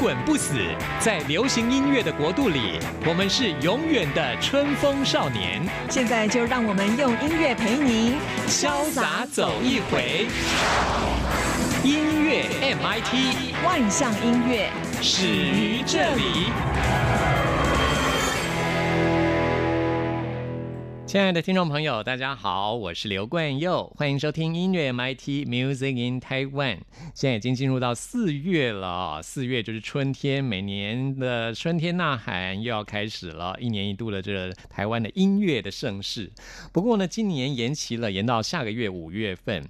滚不死，在流行音乐的国度里，我们是永远的春风少年。现在就让我们用音乐陪您潇洒走一回。音乐 MIT，万象音乐始于这里。亲爱的听众朋友，大家好，我是刘冠佑，欢迎收听音乐 MIT Music in Taiwan。现在已经进入到四月了，四月就是春天，每年的春天呐喊又要开始了，一年一度的这台湾的音乐的盛事。不过呢，今年延期了，延到下个月五月份。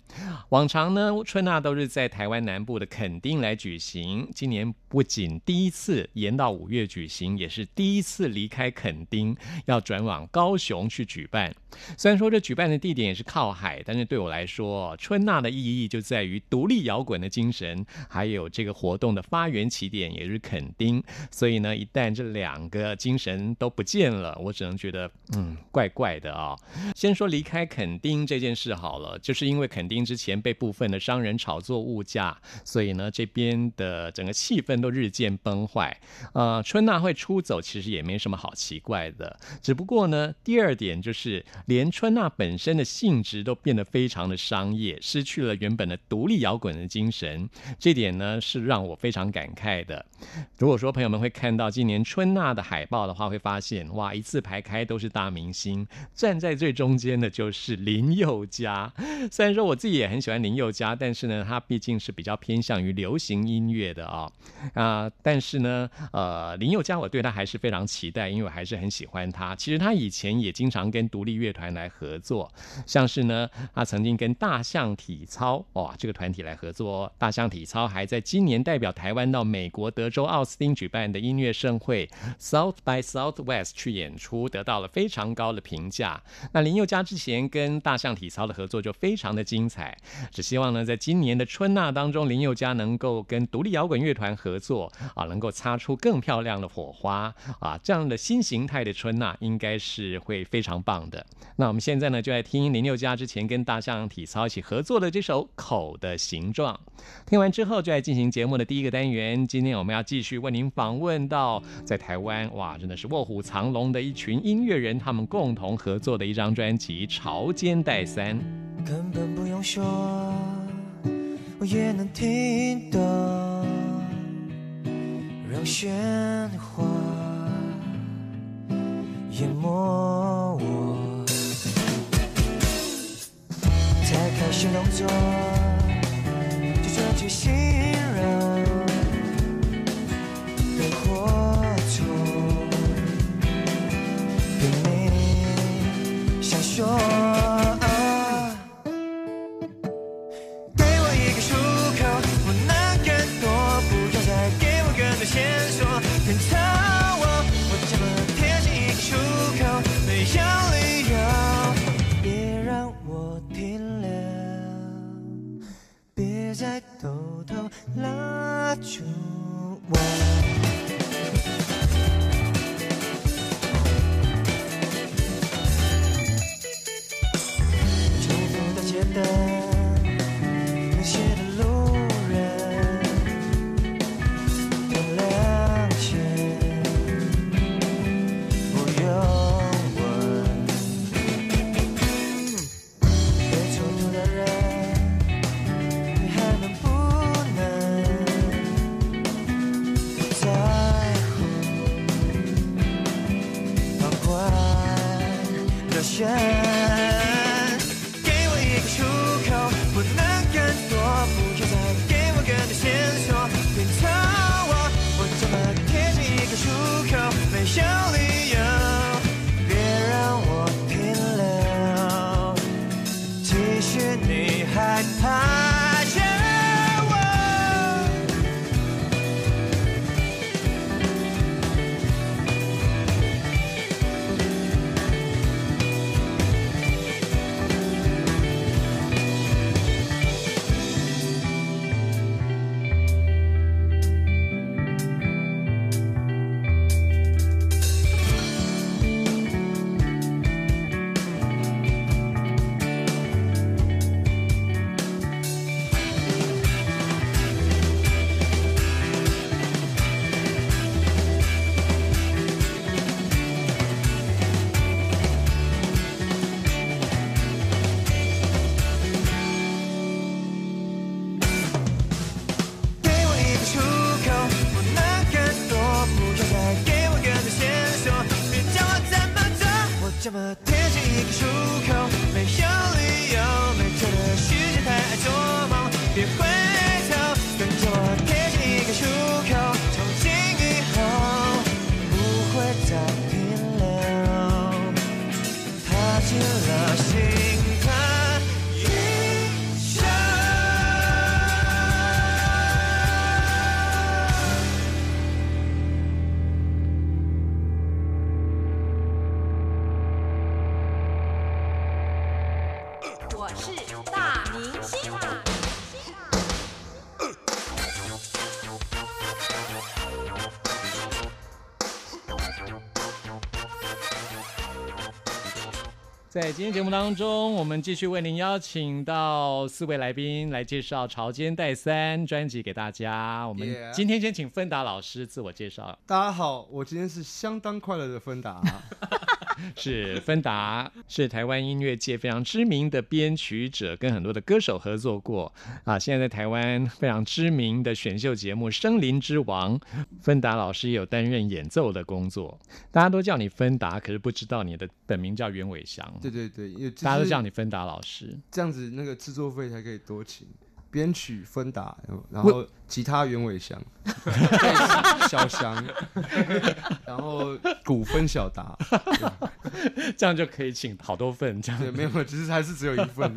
往常呢，春呐都是在台湾南部的垦丁来举行，今年不仅第一次延到五月举行，也是第一次离开垦丁，要转往高雄去举。办，虽然说这举办的地点也是靠海，但是对我来说，春娜的意义就在于独立摇滚的精神，还有这个活动的发源起点也是垦丁。所以呢，一旦这两个精神都不见了，我只能觉得嗯，怪怪的啊。先说离开垦丁这件事好了，就是因为垦丁之前被部分的商人炒作物价，所以呢，这边的整个气氛都日渐崩坏。呃，春娜会出走，其实也没什么好奇怪的，只不过呢，第二点就是。连春娜本身的性质都变得非常的商业，失去了原本的独立摇滚的精神，这点呢是让我非常感慨的。如果说朋友们会看到今年春娜的海报的话，会发现哇，一字排开都是大明星，站在最中间的就是林宥嘉。虽然说我自己也很喜欢林宥嘉，但是呢，他毕竟是比较偏向于流行音乐的啊啊，但是呢，呃，林宥嘉我对他还是非常期待，因为我还是很喜欢他。其实他以前也经常跟独立乐团来合作，像是呢，他曾经跟大象体操哇这个团体来合作。大象体操还在今年代表台湾到美国德州奥斯汀举办的音乐盛会 South by Southwest 去演出，得到了非常高的评价。那林宥嘉之前跟大象体操的合作就非常的精彩，只希望呢，在今年的春娜当中，林宥嘉能够跟独立摇滚乐团合作啊，能够擦出更漂亮的火花啊，这样的新形态的春娜应该是会非常棒。的，那我们现在呢，就来听林宥嘉之前跟大象体操一起合作的这首《口的形状》。听完之后，就来进行节目的第一个单元。今天我们要继续为您访问到在台湾，哇，真的是卧虎藏龙的一群音乐人，他们共同合作的一张专辑《潮间带三》。根本不用说，我也能听懂，让喧哗淹没我。开始动作，就这句信任的火种，拼命想说。拉住我。怎么贴近一个出口，今天节目当中，我们继续为您邀请到四位来宾来介绍《潮间带三》专辑给大家。我们今天先请芬达老师自我介绍。大家好，我今天是相当快乐的芬达，是芬达，是台湾音乐界非常知名的编曲者，跟很多的歌手合作过啊。现在在台湾非常知名的选秀节目《森林之王》，芬达老师也有担任演奏的工作。大家都叫你芬达，可是不知道你的本名叫袁伟翔。对对对，因为大家都叫你你芬达老师。这样子，那个制作费才可以多请。编曲芬达，然后吉他袁伟翔，小翔，然后鼓 分小达，这样就可以请好多份。这对，样，没有，其实还是只有一份。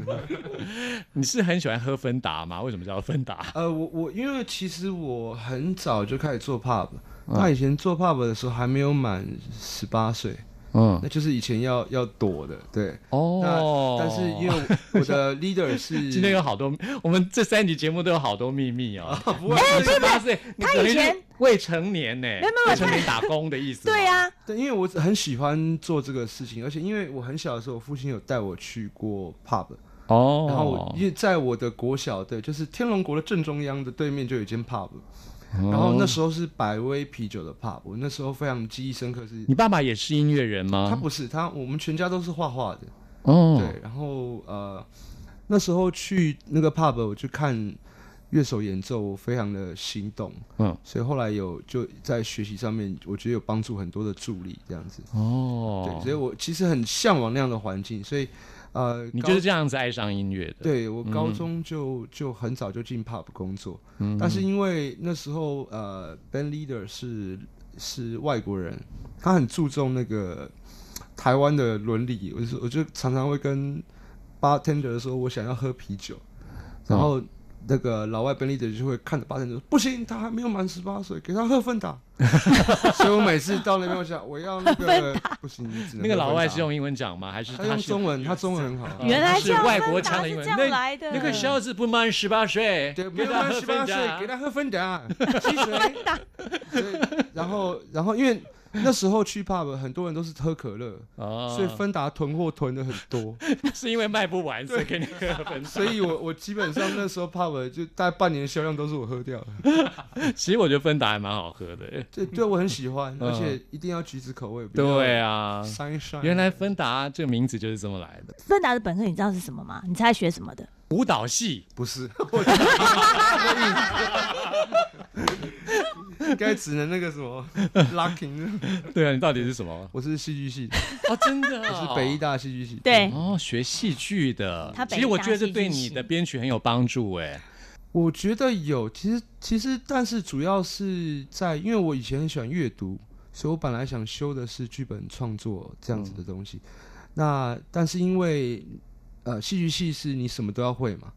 你是很喜欢喝芬达吗？为什么叫芬达？呃，我我因为其实我很早就开始做 pub，嗯那以前做 pub 的时候还没有满十八岁，嗯，那就是以前要要躲的，对。哦。那但是因为我 我的 leader 是 今天有好多，我们这三集节目都有好多秘密哦。不会，你十八岁，你等于是他以前未成年呢，未成年打工的意思。对，啊，对，因为我很喜欢做这个事情，而且因为我很小的时候，我父亲有带我去过 pub，哦，然后我因为在我的国小对，就是天龙国的正中央的对面就有一间 pub，然后那时候是百威啤酒的 pub，我那时候非常记忆深刻是，你爸爸也是音乐人吗？他不是他，我们全家都是画画的，哦，对，然后呃那时候去那个 pub 我去看乐手演奏，我非常的心动，嗯，所以后来有就在学习上面，我觉得有帮助很多的助力这样子。哦，对，所以我其实很向往那样的环境，所以呃，你就是这样子爱上音乐的。，对我高中就、就很早就进 pub 工作，嗯但是因为那时候呃，band leader 是是外国人，他很注重那个台湾的伦理，我就我就常常会跟 bartender 说我想要喝啤酒，然后。那个老外 band leader 就会看着 bartender 说不行，他还没有满十八岁，给他喝芬达。所以我每次到那边，我想我要那个不行，只能那个老外是用英文讲吗？还是他用中文，他中文很好。原来这样是外国芬达腔的英文。是这样那来的那个小子不满十八岁，对，给他喝没有满十八岁，给他喝芬达，汽水。所以然后，然后因为 那时候去 pub 很多人都是喝可乐，哦，所以芬达囤货囤的很多，是因为卖不完，所以给你喝芬达。所以我我基本上那时候 pub 就大概半年销量都是我喝掉的。其实我觉得芬达还蛮好喝的。对，对我很喜欢，嗯而且一定要橘子口味。对啊，，sunshine。原来芬达这个名字就是这么来的。芬达的本科你知道是什么吗？你猜学什么的？舞蹈系不是，应 该只能那个什么 locking。对啊，你到底是什么？我是戏剧系的，哦，真的、我是北医大戏剧系。对，哦，学戏剧的。他北其实我觉得这对你的编曲很有帮助哎。我觉得有，其实其实，但是主要是在，因为我以前很喜欢阅读，所以我本来想修的是剧本创作这样子的东西。那但是因为呃，戏剧系是你什么都要会嘛，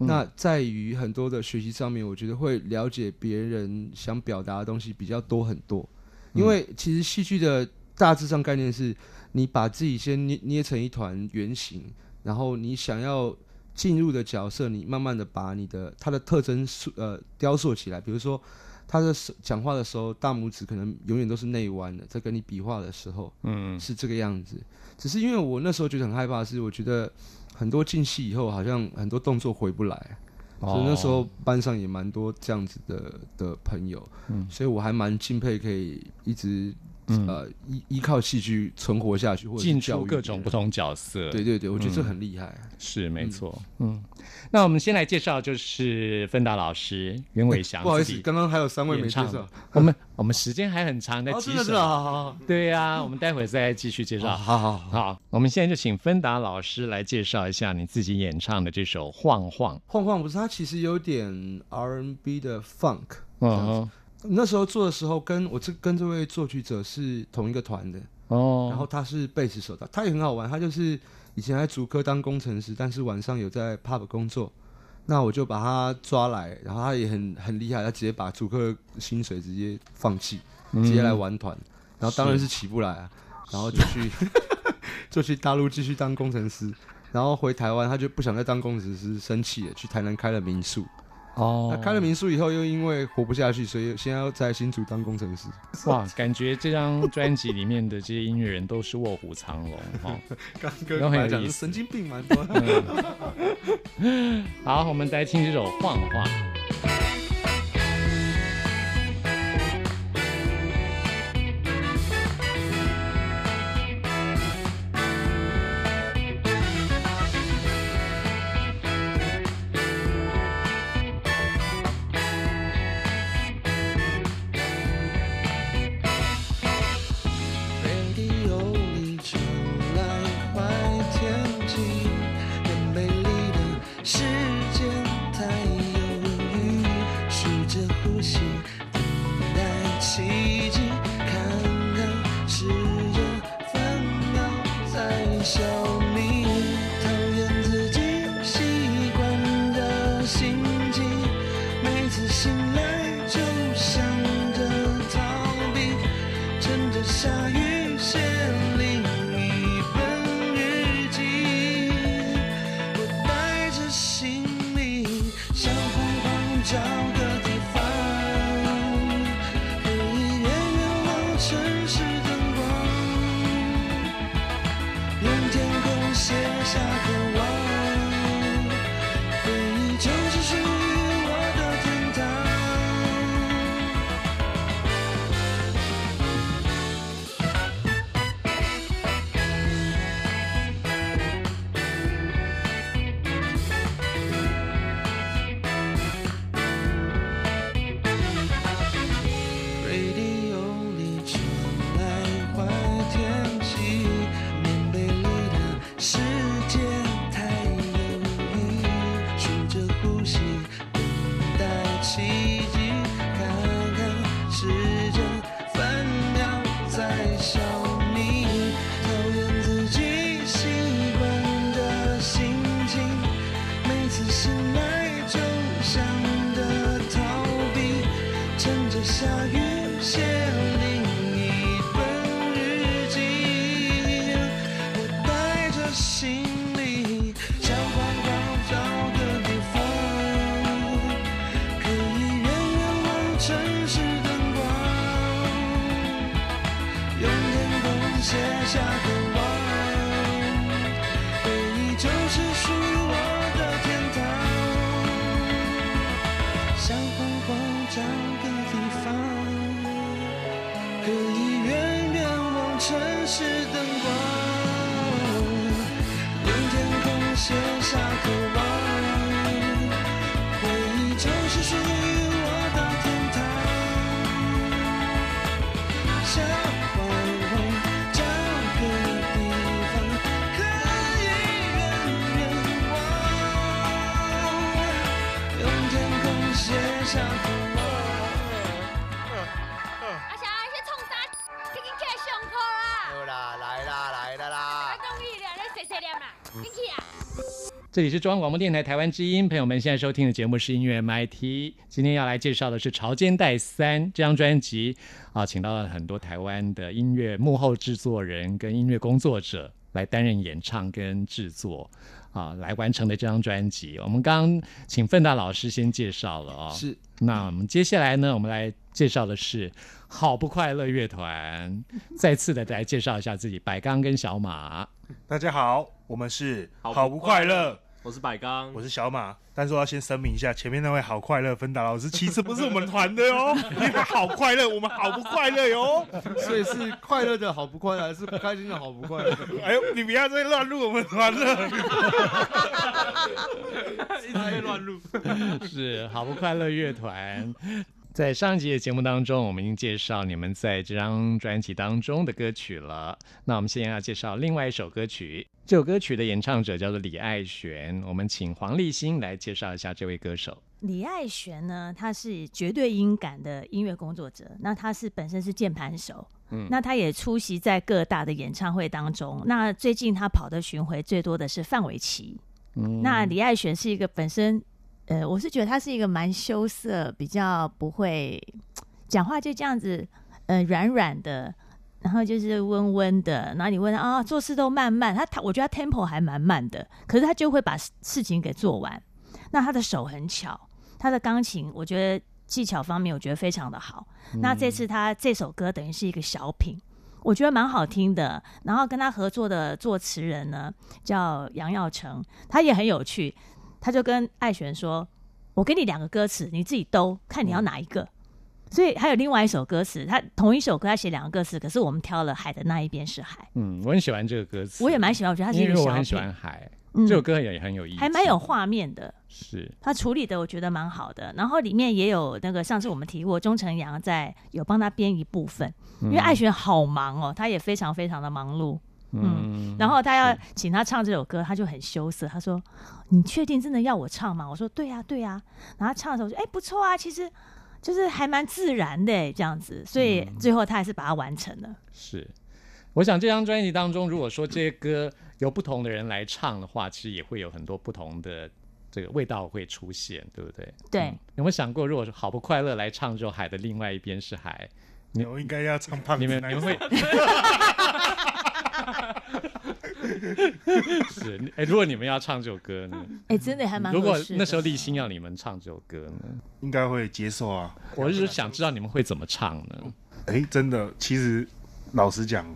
那在于很多的学习上面，我觉得会了解别人想表达的东西比较多很多。因为其实戏剧的大致上概念是，你把自己先捏捏成一团圆形，然后你想要进入的角色，你慢慢的把你的他的特征塑呃雕塑起来。比如说，他的手讲话的时候，大拇指可能永远都是内弯的，在跟你比划的时候嗯，是这个样子。只是因为我那时候觉得很害怕，是我觉得很多进戏以后，好像很多动作回不来。所以那时候班上也蛮多这样子的的朋友，所以我还蛮敬佩可以一直、呃依依靠戏剧存活下去，或者是进出各种不同角色。对对对，我觉得这很厉害。是没错。嗯，那我们先来介绍就是芬达老师袁伟翔不好意思，刚刚还有三位没介绍。我们我们时间还很长，在哦，几首。真的是啊，好好对呀、我们待会儿再继续介绍。好好好，好，我们现在就请芬达老师来介绍一下你自己演唱的这首《晃晃》。晃晃不是它其实有点 R&B 的 funk。嗯哼，那时候做的时候，跟我这跟这位作曲者是同一个团的，哦，然后他是贝斯手的，他也很好玩，他就是以前在主科当工程师，但是晚上有在 pub 工作，那我就把他抓来，然后他也很很厉害，他直接把主科薪水直接放弃，嗯。直接来玩团，然后当然是起不来啊，然后就去 就去大陆继续当工程师，然后回台湾他就不想再当工程师，生气了，去台南开了民宿，哦那，开了民宿以后又因为活不下去，所以现在要在新竹当工程师。哇，感觉这张专辑里面的这些音乐人都是卧虎藏龙哈。刚都很有意思讲是神经病蛮多。好，我们再听这首《晃晃》。写下就是这里是中央广播电台台湾之音，朋友们现在收听的节目是音乐 MIT。今天要来介绍的是《潮间带三》这张专辑啊，请到了很多台湾的音乐幕后制作人跟音乐工作者来担任演唱跟制作啊，来完成的这张专辑。我们刚刚请奋大老师先介绍了哦，是那我们接下来呢，我们来介绍的是好不快乐乐团，再次的来介绍一下自己，白刚跟小马。大家好，我们是好好不快乐，我是百刚，我是小马。但是我要先声明一下，前面那位好快乐芬达老师其实不是我们团的哟，因为好快乐，我们好不快乐哟。所以是快乐的好不快乐，还是不开心的好不快乐？哎呦，你不要再乱入我们团了。一直在乱录。是好不快乐乐团。在上一集的节目当中，我们已经介绍你们在这张专辑当中的歌曲了。那我们现在要介绍另外一首歌曲，这首歌曲的演唱者叫做李爱璇。我们请黄立新来介绍一下这位歌手。李爱璇呢，他是绝对音感的音乐工作者，那他是本身是键盘手，嗯那他也出席在各大的演唱会当中。那最近他跑的巡回最多的是范玮琪。嗯那李爱璇是一个本身，呃，我是觉得他是一个蛮羞涩，比较不会讲话就这样子，呃，软软的。然后就是温温的，然后你问他啊，做事都慢慢，他他我觉得他 tempo 还蛮慢的，可是他就会把事事情给做完。那他的手很巧，他的钢琴我觉得技巧方面我觉得非常的好。那这次他这首歌等于是一个小品，我觉得蛮好听的。然后跟他合作的作词人呢叫杨耀成，他也很有趣，他就跟艾璇说：“我给你两个歌词，你自己兜，看你要哪一个。所以还有另外一首歌词，他同一首歌他写两个歌词，可是我们挑了海的那一边是海，嗯，我很喜欢这个歌词，我也蛮喜欢，我觉得它是一因个小为我很喜品，欢海，嗯这首歌也很有意思，还蛮有画面的。是。他处理的我觉得蛮好的，然后里面也有那个上次我们提过，钟成阳在有帮他编一部分，因为艾璇好忙哦，他也非常非常的忙碌，嗯，然后他要请他唱这首歌，他就很羞涩，他说：“你确定真的要我唱吗？”我说：“对呀、对呀、然后他唱的时候我说：“哎、不错啊，其实就是还蛮自然的欸这样子。”所以嗯最后他还是把它完成了。是，我想这张专辑当中，如果说这些歌由不同的人来唱的话，其实也会有很多不同的这个味道会出现，对不对？对嗯有没有想过，如果是好不快乐来唱这首《海的另外一边是海》，你我应该要唱胖子你们你们会 是哎、如果你们要唱这首歌呢？哎、真的还蛮如果那时候立新要你们唱这首歌呢？应该会接受啊。我是想知道你们会怎么唱呢？哎，真的，其实老实讲，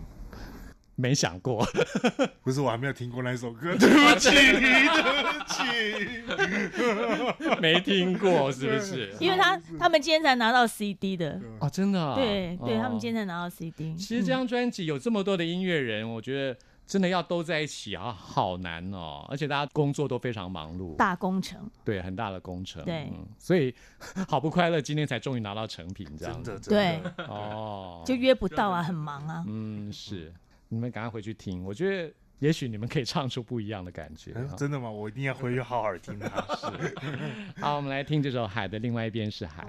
没想过，不是我还没有听过那首歌，对不起，对不起。没听过，是不是？因为他他们今天才拿到 CD 的，哦，真的、啊，对对，他们哦今天才拿到 CD。其实这张专辑有这么多的音乐人，我觉得真的要都在一起啊，好难哦！而且大家工作都非常忙碌，大工程，对，很大的工程。对嗯所以 好不快乐，今天才终于拿到成品，这样子真的，对，，哦，就约不到啊，很忙啊。嗯是，你们赶快回去听，我觉得也许你们可以唱出不一样的感觉。真的吗？我一定要回去好好听 它。好，我们来听这首《海的另外一边是海》。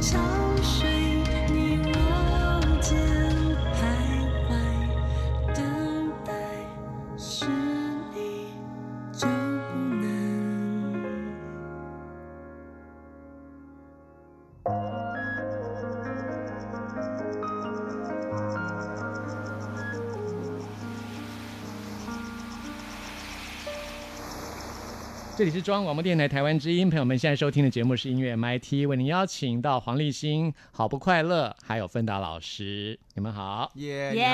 潮这里是中央广播电台台湾之音，朋友们现在收听的节目是音乐 MIT，为您邀请到黄立新、好不快乐，还有芬达老师，你们好，耶耶，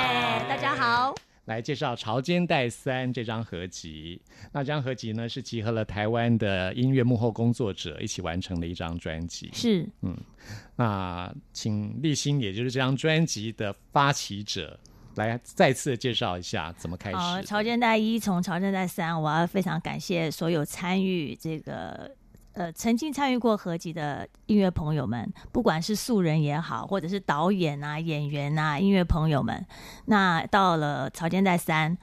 大家好。来介绍《潮间带三》这张合集。那这张合集呢，是集合了台湾的音乐幕后工作者一起完成的一张专辑。是嗯那请立新，也就是这张专辑的发起者，来再次介绍一下怎么开始好，的。潮间带一从潮间带三，我要非常感谢所有参与这个。呃，曾经参与过合集的音乐朋友们，不管是素人也好，或者是导演啊、演员啊、音乐朋友们，那到了《朝间代三》，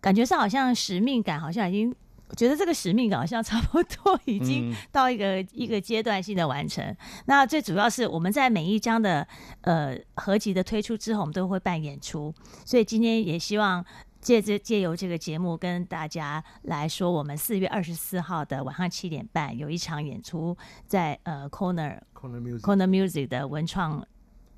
感觉上好像使命感，好像已经，我觉得这个使命感好像差不多已经嗯到一个、一个阶段性的完成。那最主要是我们在每一张的呃合集的推出之后，我们都会办演出，所以今天也希望借这借由这个节目跟大家来说，我们四月二十四号的晚上七点半有一场演出在呃 Corner Corner Music，Corner Music 的文创。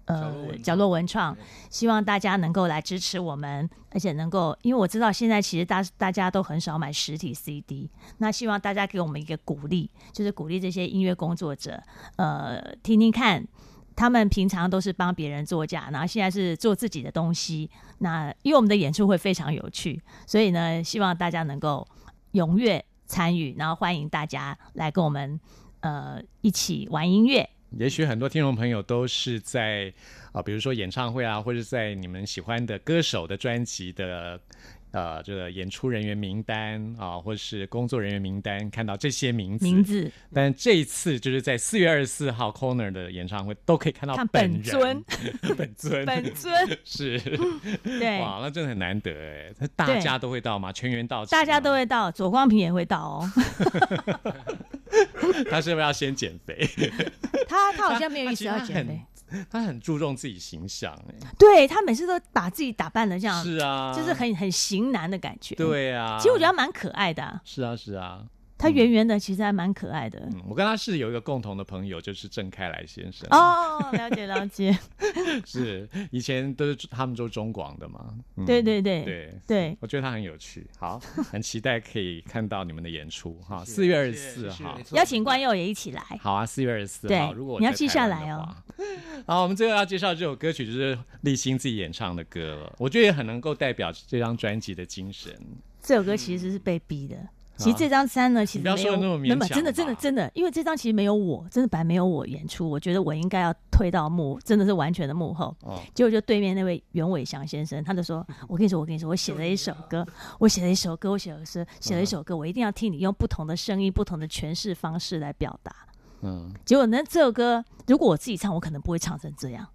呃角落文，创希望大家能够来支持我们，而且能够，因为我知道现在其实大大家都很少买实体 CD，那希望大家给我们一个鼓励，就是鼓励这些音乐工作者，呃，听听看，他们平常都是帮别人作假，然后现在是做自己的东西。那因为我们的演出会非常有趣，所以呢，希望大家能够踊跃参与，然后欢迎大家来跟我们呃一起玩音乐。也许很多听众朋友都是在啊、比如说演唱会啊，或者在你们喜欢的歌手的专辑的呃这个演出人员名单啊，或是工作人员名单看到这些名字。名字但这一次就是在四月二十四号 Corner 的演唱会都可以看到看本本尊人，本尊，本尊 是对，哇，那真的很难得哎，那大家都会到吗？全员到齐，大家都会到，左光平也会到哦。他是不是要先减肥？他他好像没有意识他其实他很要减肥，他很注重自己形象哎，对他每次都把自己打扮的这样，是啊，就是很很型男的感觉。，对啊。其实我觉得他蛮可爱的、啊，是啊是啊，他圆圆的，其实还蛮可爱的。嗯，我跟他是有一个共同的朋友，就是郑开来先生。哦，了解了解，是以前都是他们做中广的嘛。嗯对对对对对我觉得他很有趣。好，很期待可以看到你们的演出哈，四月二十四号邀请关佑也一起来。好啊，四月二十四对号。如果你要记下来哦。好，我们最后要介绍这首歌曲就是立新自己演唱的歌了，我觉得也很能够代表这张专辑的精神。这首歌其实是被逼的。其实这张三呢，其实没有，那么真的真的真的，因为这张其实没有我，真的本来没有我演出，我觉得我应该要退到幕，真的是完全的幕后。哦，结果就对面那位袁伟祥先生，他就说：“ 我跟你说，我跟你说，我写了一首歌，我写了一首歌，我写了是，写了一首歌，我一定要听你用不同的声音、不同的诠释方式来表达。嗯，”结果呢，这首歌如果我自己唱，我可能不会唱成这样。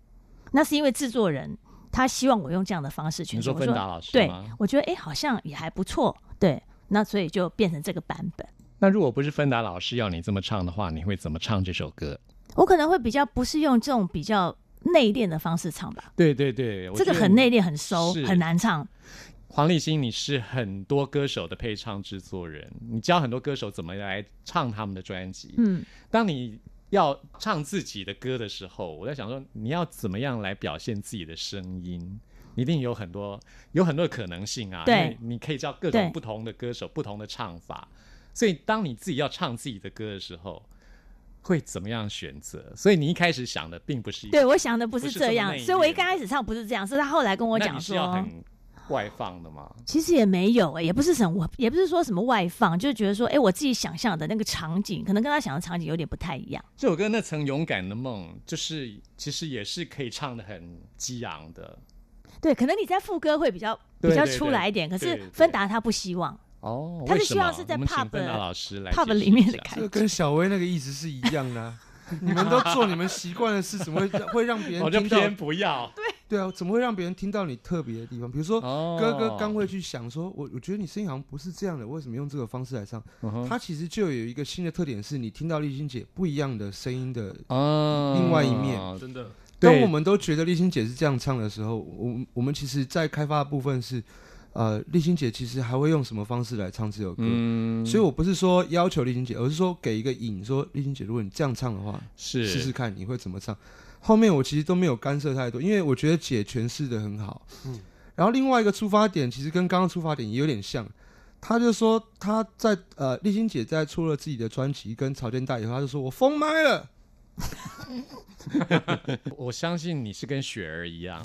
那是因为制作人他希望我用这样的方式诠释。你说我芬达老师对，我觉得哎、诶好像也还不错。对，那所以就变成这个版本。那如果不是芬达老师要你这么唱的话，你会怎么唱这首歌？我可能会比较不是用这种比较内敛的方式唱吧，对对对，我这个很内敛、很收、很难唱。黄立新，你是很多歌手的配唱制作人，你教很多歌手怎么来唱他们的专辑。嗯，当你要唱自己的歌的时候，我在想说，你要怎么样来表现自己的声音？一定有很多有很多的可能性啊。对你可以叫各种不同的歌手不同的唱法，所以当你自己要唱自己的歌的时候，会怎么样选择？所以你一开始想的并不是对，我想的不是这样，所以我一刚开始唱不是这样，是他后来跟我讲说，要很外放的吗？其实也没有、欸，也不是什么，也不是说什么外放，就觉得说，哎、我自己想象的那个场景，可能跟他想的场景有点不太一样。这首歌那层勇敢的梦，就是其实也是可以唱的很激昂的。对，可能你在副歌会比较比较出来一点，可是芬达他不希望。哦，他是希望是在 pub 芬达老师来 pub 里面的感这个跟小薇那个意思是一样的、啊。你们都做你们习惯的事，怎么会会让别我 就人听到？偏不要。对对啊，怎么会让别人听到你特别的地方？比如说，哦哥哥刚会去想说，我我觉得你声音好像不是这样的，为什么用这个方式来唱？嗯哼它其实就有一个新的特点，是你听到丽欣姐不一样的声音的。哦另外一面真的，对当我们都觉得丽欣姐是这样唱的时候，我我们其实在开发的部分是，呃，丽欣姐其实还会用什么方式来唱这首歌？嗯，所以我不是说要求丽欣姐，而是说给一个引，说丽欣姐，如果你这样唱的话，是试试看你会怎么唱。后面我其实都没有干涉太多，因为我觉得姐诠释的很好。嗯然后另外一个出发点其实跟刚刚出发点也有点像，他就说他在呃丽欣姐在出了自己的专辑跟草间带以后，他就说我封麦了。我相信你是跟雪儿一样，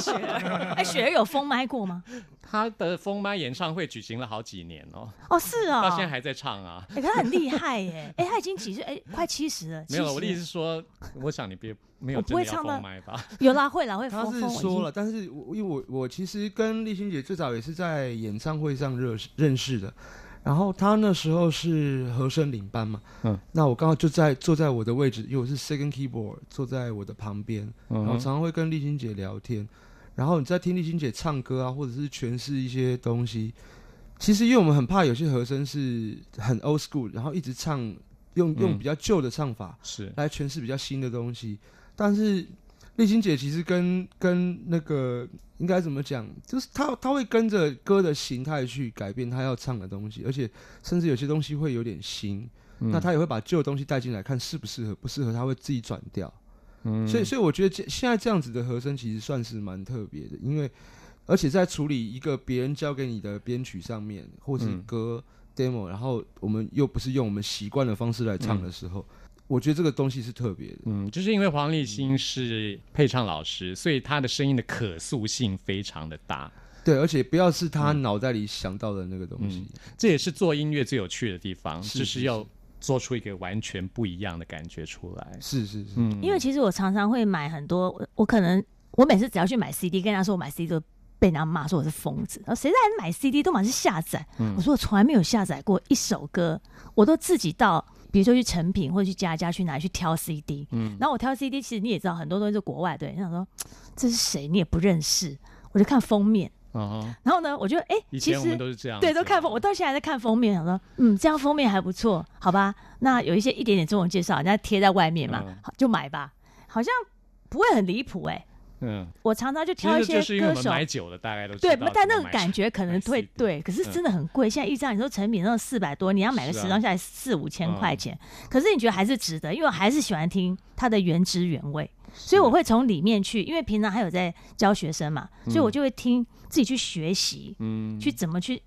雪儿，哎，雪儿有封麦过吗？她的封麦演唱会举行了好几年哦，哦，是哦，到现在还在唱啊。哎，可他很厉害耶！哎，他已经几岁？哎，快七十了。没有，70我的意思是说，我想你别没有我不真的要会唱到封麦吧？有啦，会啦，会他是说了，但是我因为我我其实跟立新姐最早也是在演唱会上认识认识的，然后他那时候是和声领班嘛，嗯，那我刚好就在坐在我的位置，因为我是 second keyboard，坐在我的旁边，嗯然后常常会跟丽欣姐聊天，然后你在听丽欣姐唱歌啊，或者是诠释一些东西，其实因为我们很怕有些和声是很 old school，然后一直唱用用嗯比较旧的唱法，是。来诠释比较新的东西。但是丽欣姐其实跟跟那个应该怎么讲，就是他他会跟着歌的形态去改变他要唱的东西，而且甚至有些东西会有点新，嗯。那他也会把旧的东西带进来，看适不适合，不适合他会自己转掉。嗯。所以所以我觉得这现在这样子的和声其实算是蛮特别的，因为而且在处理一个别人交给你的编曲上面，或是嗯。歌 demo，然后我们又不是用我们习惯的方式来唱的时候，我觉得这个东西是特别的。嗯，就是因为黄立新是配唱老师，所以他的声音的可塑性非常的大。对，而且不要是他脑袋里想到的那个东西。这也是做音乐最有趣的地方，是就是是要做出一个完全不一样的感觉出来。是是是，嗯，因为其实我常常会买很多，我我可能我每次只要去买 CD，跟人家说我买 CD 都被人家骂说我是疯子，然后谁在买 CD 都满是下载，嗯我说我从来没有下载过一首歌，我都自己到。比如说去成品或者去家家去哪里去挑 CD，嗯然后我挑 CD，其实你也知道很多东西是国外对，你想说这是谁？你也不认识，我就看封面，啊，然后呢，我就哎、其以前我们实都是这样，对，都看封，我到现在还在看封面，想说，嗯，这样封面还不错，好吧？那有一些一点点中文介绍，人家贴在外面嘛，嗯。就买吧，好像不会很离谱哎。嗯，我常常就挑一些歌手，买久了，大概都知对道，但那个感觉可能买会对，可是真的很贵。现在一张你说成品那种四百多，你要买个十张下来四五千嗯。块钱，可是你觉得还是值得，因为我还是喜欢听它的原汁原味，所以我会从里面去，因为平常还有在教学生嘛，所以我就会听自己去学习，嗯。去怎么去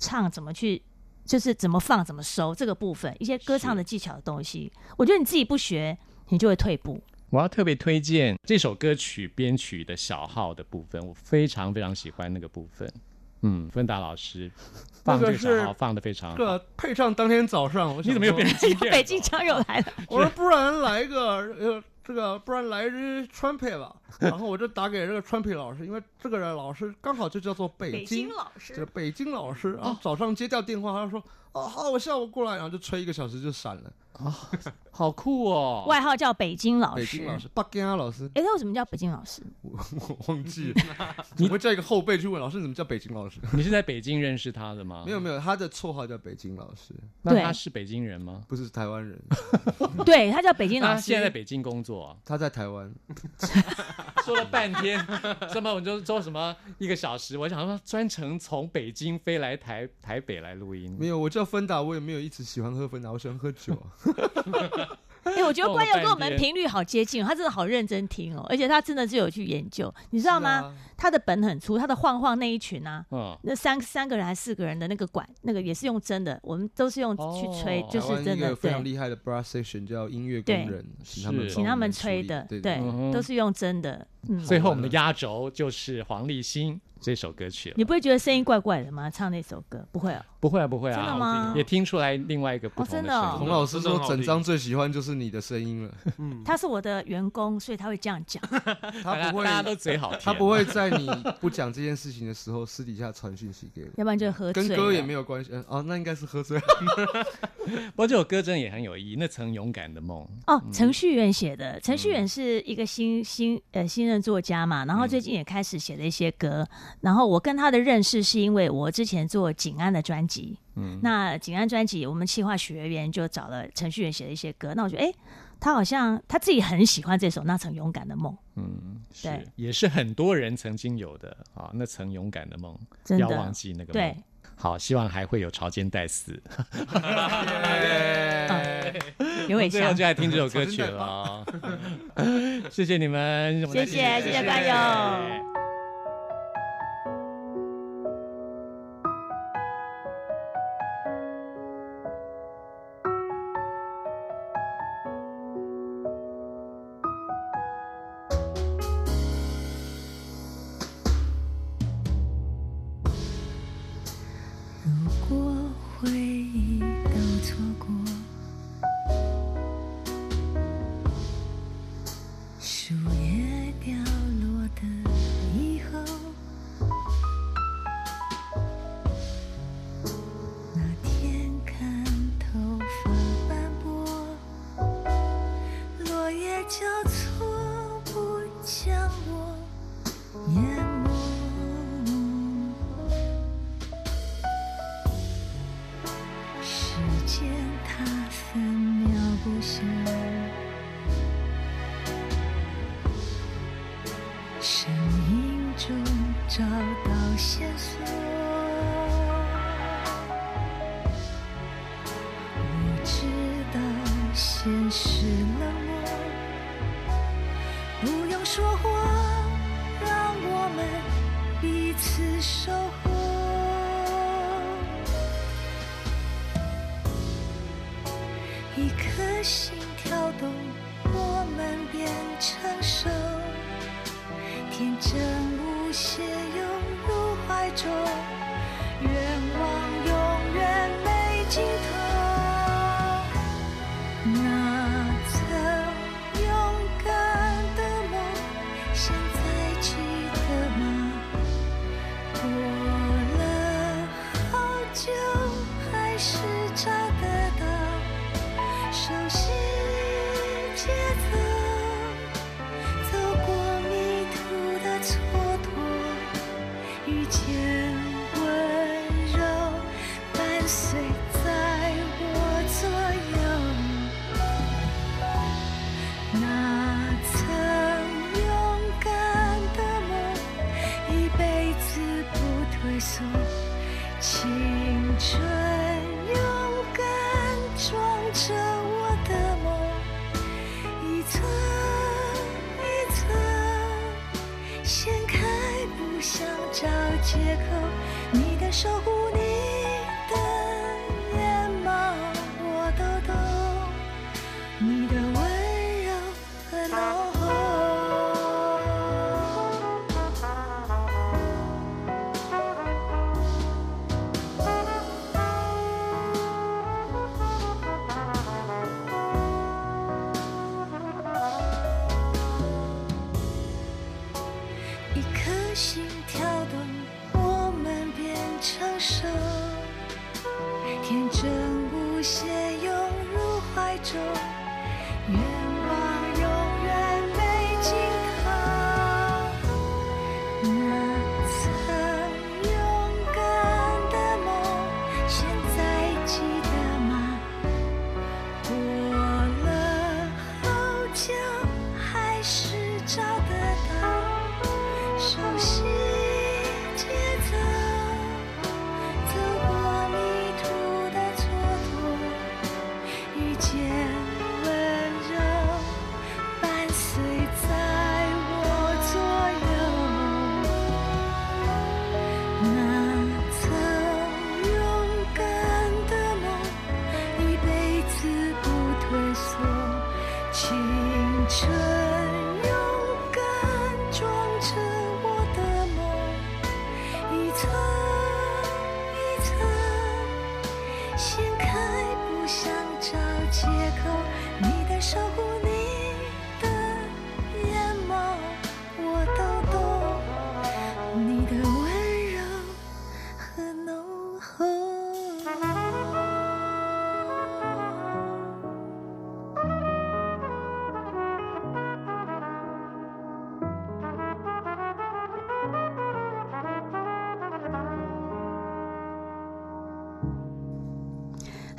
唱，怎么去。就是怎么放、怎么收这个部分，一些歌唱的技巧的东西，我觉得你自己不学，你就会退步。我要特别推荐这首歌曲编曲的小号的部分，我非常非常喜欢那个部分。嗯，芬达老师放这个那个是小号放的非常好。这个配上当天早上，我你怎么又变成？北京腔又来了，我说不然来一个呃，这个不然来一支川配吧。然后我就打给这个川配老师，因为这个人老师刚好就叫做北北京京老这个师，北京老师。然后早上接掉电话，他就说：“哦，好，我下午过来。”然后就吹一个小时就闪了啊。好酷哦！外号叫北京老师。北京老师，北京啊老师，哎，他为什么叫北京老师？我 我忘记了。你会叫一个后辈去问老师你怎么叫北京老师？你是在北京认识他的吗？没有没有，他的绰号叫北京老师，那他是北京人吗？不是台湾人，对他叫北京老师。他现在在北京工作，他在台湾。说了半天，什么我就说什么一个小时，我想说专程从北京飞来台台北来录音，没有，我叫芬达，我也没有一直喜欢喝芬达，我喜欢喝酒。哎，我觉得关佑跟我们频率好接近哦，他真的好认真听哦，而且他真的是有去研究，你知道吗？啊？他的本很粗，他的晃晃那一群啊，嗯，那三三个人还是四个人的那个管，那个也是用真的，我们都是用去吹，哦。就是真的非常对，厉害的 brass section 叫音乐工人，请他们请他们吹的，对对嗯，都是用真的。嗯，最后我们的压轴就是黄立新，这首歌曲了。你不会觉得声音怪怪的吗？唱那首歌不会啊。不会啊，不会啊，真的吗也听出来另外一个不同的哦声音。洪老师说整张最喜欢就是你的声音了，嗯，他是我的员工，所以他会这样讲。他不会大家都嘴好甜，他不会在你不讲这件事情的时候私底下传讯息给我，要不然就喝醉。跟歌也没有关系。嗯哦，那应该是喝醉了。不过这首歌真的也很有意义，那曾勇敢的梦。哦，程序员写的。程序员是一个新新呃新任作家嘛，然后最近也开始写了一些歌。然后我跟他的认识是因为我之前做景安的专辑，嗯，那景安专辑我们企划学员就找了程序员写了一些歌。那我觉得，哎，他好像他自己很喜欢这首《那曾勇敢的梦》，嗯，是对，也是很多人曾经有的啊，那层勇敢的梦，不要忘记那个梦对。好，希望还会有朝间带四。有伟翔最后就。来听这首 歌曲了。谢谢你们，谢谢谢谢关佑。声音中找到线索。我知道现实借口。你的守护，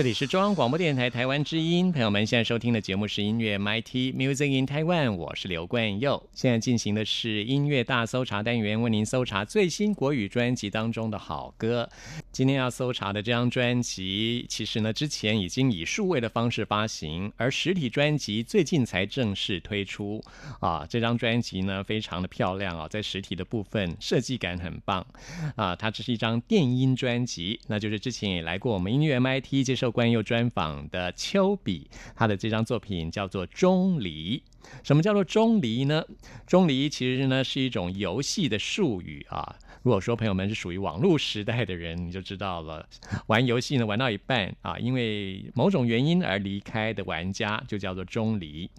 这里是中央广播电台台湾之音，朋友们现在收听的节目是音乐 MIT Music in Taiwan，我是刘冠佑。现在进行的是音乐大搜查单元，为您搜查最新国语专辑当中的好歌。今天要搜查的这张专辑，其实呢之前已经以数位的方式发行，而实体专辑最近才正式推出。啊，这张专辑呢非常的漂亮啊，在实体的部分设计感很棒啊，它这是一张电音专辑，那就是之前也来过我们音乐 MIT 接受关又专访的丘比，他的这张作品叫做《钟离》。什么叫做钟离呢？钟离其实呢是一种游戏的术语啊。如果说朋友们是属于网络时代的人，你就知道了，玩游戏呢玩到一半啊，因为某种原因而离开的玩家就叫做钟离。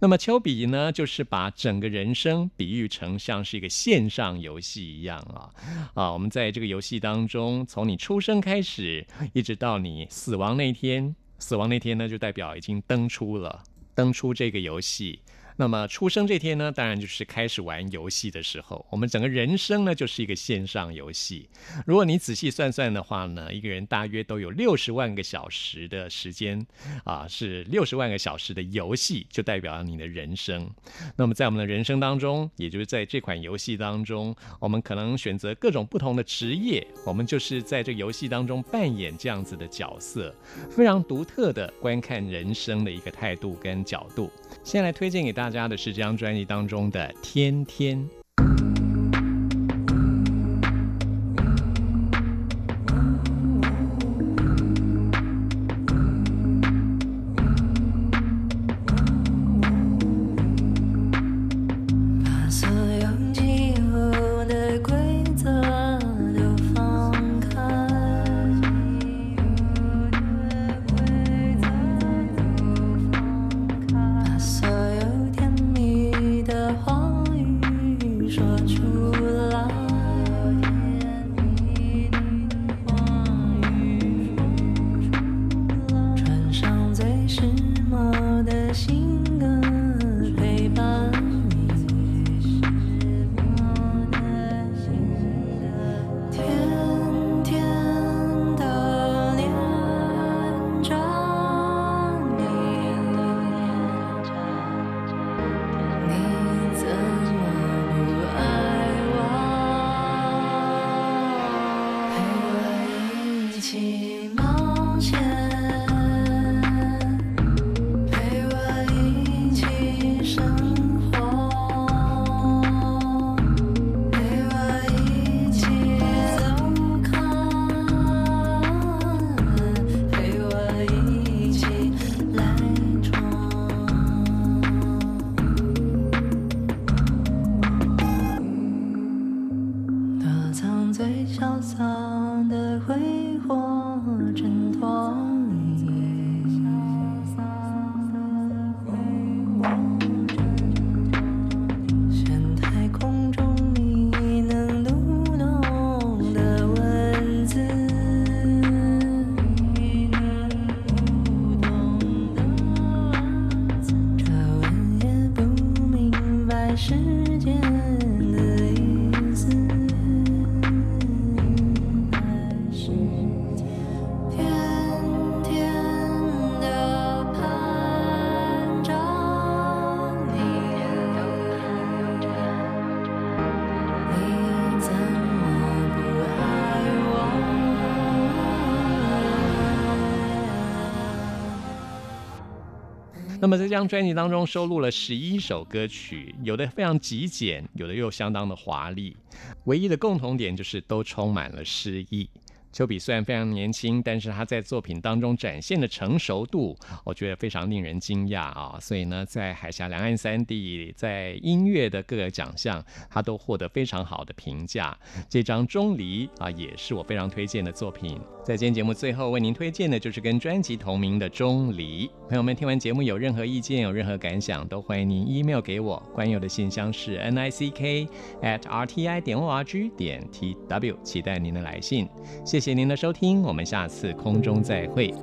那么丘比呢，就是把整个人生比喻成像是一个线上游戏一样啊啊，我们在这个游戏当中，从你出生开始，一直到你死亡那天，死亡那天呢，就代表已经登出了，登出这个游戏。那么出生这天呢，当然就是开始玩游戏的时候。我们整个人生呢，就是一个线上游戏。如果你仔细算算的话呢，一个人大约都有六十万个小时的时间啊，是六十万个小时的游戏，就代表了你的人生。那么在我们的人生当中，也就是在这款游戏当中，我们可能选择各种不同的职业，我们就是在这个游戏当中扮演这样子的角色，非常独特的观看人生的一个态度跟角度。先来推荐给大家大家的是这张专辑当中的《天天》。我一那么在这张专辑当中收录了十一首歌曲，有的非常极简，有的又相当的华丽。唯一的共同点就是都充满了诗意。丘比虽然非常年轻，但是他在作品当中展现的成熟度，我觉得非常令人惊讶啊！所以呢，在海峡两岸三地，在音乐的各个奖项，他都获得非常好的评价。这张《钟离》啊，也是我非常推荐的作品。在今天节目最后为您推荐的就是跟专辑同名的《钟离》。朋友们听完节目有任何意见、有任何感想，都欢迎您 email 给我。关友的信箱是 n i c k at r t i 点 o r g 点 t w，期待您的来信。谢谢谢谢您的收听，我们下次空中再会。